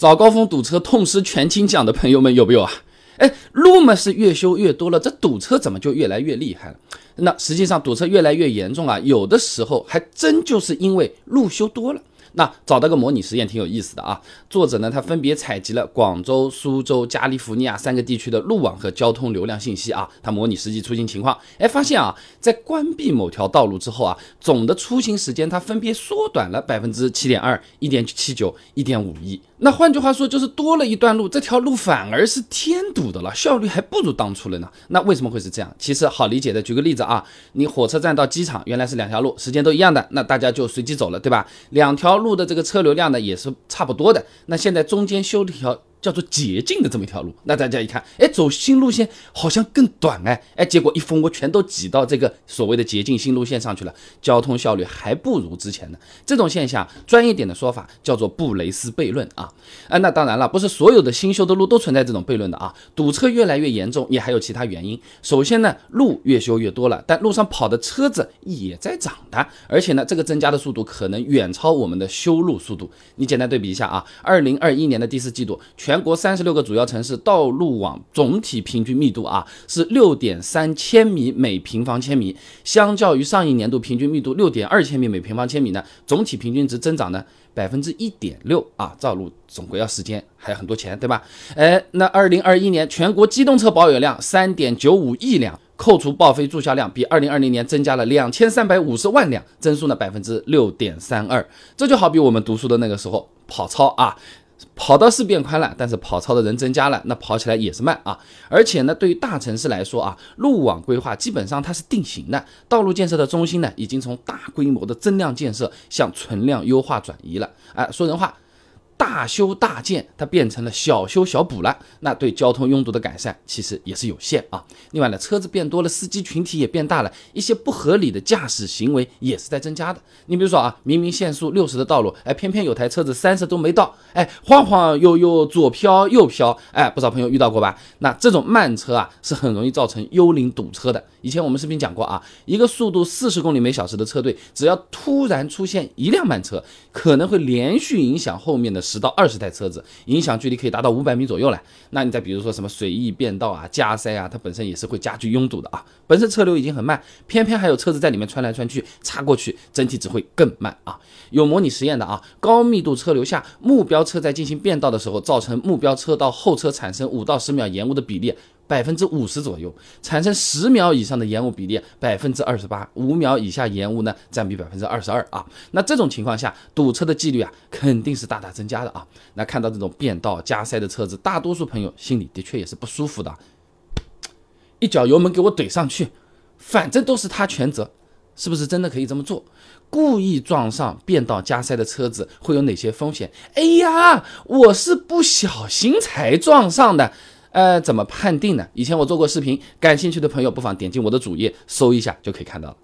早高峰堵车痛失全勤奖的朋友们有没有啊？哎，路嘛是越修越多了，这堵车怎么就越来越厉害了？那实际上堵车越来越严重啊，有的时候还真就是因为路修多了。那找到个模拟实验挺有意思的啊，作者呢他分别采集了广州、苏州、加利福尼亚三个地区的路网和交通流量信息啊，他模拟实际出行情况，哎，发现啊，在关闭某条道路之后啊，总的出行时间它分别缩短了百分之七点二、一点七九、一点五一。那换句话说，就是多了一段路，这条路反而是添堵的了，效率还不如当初了呢。那为什么会是这样？其实好理解的，举个例子啊，你火车站到机场原来是两条路，时间都一样的，那大家就随机走了，对吧？两条路的这个车流量呢也是差不多的，那现在中间修了一条。叫做捷径的这么一条路，那大家一看，哎，走新路线好像更短哎，哎，结果一蜂窝全都挤到这个所谓的捷径新路线上去了，交通效率还不如之前呢这种现象，专业点的说法叫做布雷斯悖论啊，啊，那当然了，不是所有的新修的路都存在这种悖论的啊，堵车越来越严重，也还有其他原因。首先呢，路越修越多了，但路上跑的车子也在涨的，而且呢，这个增加的速度可能远超我们的修路速度。你简单对比一下啊，二零二一年的第四季度全。全国三十六个主要城市道路网总体平均密度啊是六点三千米每平方千米，相较于上一年度平均密度六点二千米每平方千米呢，总体平均值增长呢百分之一点六啊。造路总归要时间，还有很多钱，对吧？哎，那二零二一年全国机动车保有量三点九五亿辆，扣除报废注销量，比二零二零年增加了两千三百五十万辆，增速呢百分之六点三二。这就好比我们读书的那个时候跑操啊。跑道是变宽了，但是跑操的人增加了，那跑起来也是慢啊。而且呢，对于大城市来说啊，路网规划基本上它是定型的，道路建设的中心呢，已经从大规模的增量建设向存量优化转移了。哎，说人话。大修大建，它变成了小修小补了，那对交通拥堵的改善其实也是有限啊。另外呢，车子变多了，司机群体也变大了，一些不合理的驾驶行为也是在增加的。你比如说啊，明明限速六十的道路，哎，偏偏有台车子三十都没到，哎，晃晃悠悠左飘右飘，哎，不少朋友遇到过吧？那这种慢车啊，是很容易造成幽灵堵车的。以前我们视频讲过啊，一个速度四十公里每小时的车队，只要突然出现一辆慢车，可能会连续影响后面的。十到二十台车子，影响距离可以达到五百米左右了。那你再比如说什么随意变道啊、加塞啊，它本身也是会加剧拥堵的啊。本身车流已经很慢，偏偏还有车子在里面穿来穿去，插过去，整体只会更慢啊。有模拟实验的啊，高密度车流下，目标车在进行变道的时候，造成目标车道后车产生五到十秒延误的比例。百分之五十左右，产生十秒以上的延误比例百分之二十八，五秒以下延误呢占比百分之二十二啊。那这种情况下，堵车的几率啊肯定是大大增加的啊。那看到这种变道加塞的车子，大多数朋友心里的确也是不舒服的，一脚油门给我怼上去，反正都是他全责，是不是真的可以这么做？故意撞上变道加塞的车子会有哪些风险？哎呀，我是不小心才撞上的。呃，怎么判定呢？以前我做过视频，感兴趣的朋友不妨点进我的主页搜一下，就可以看到了。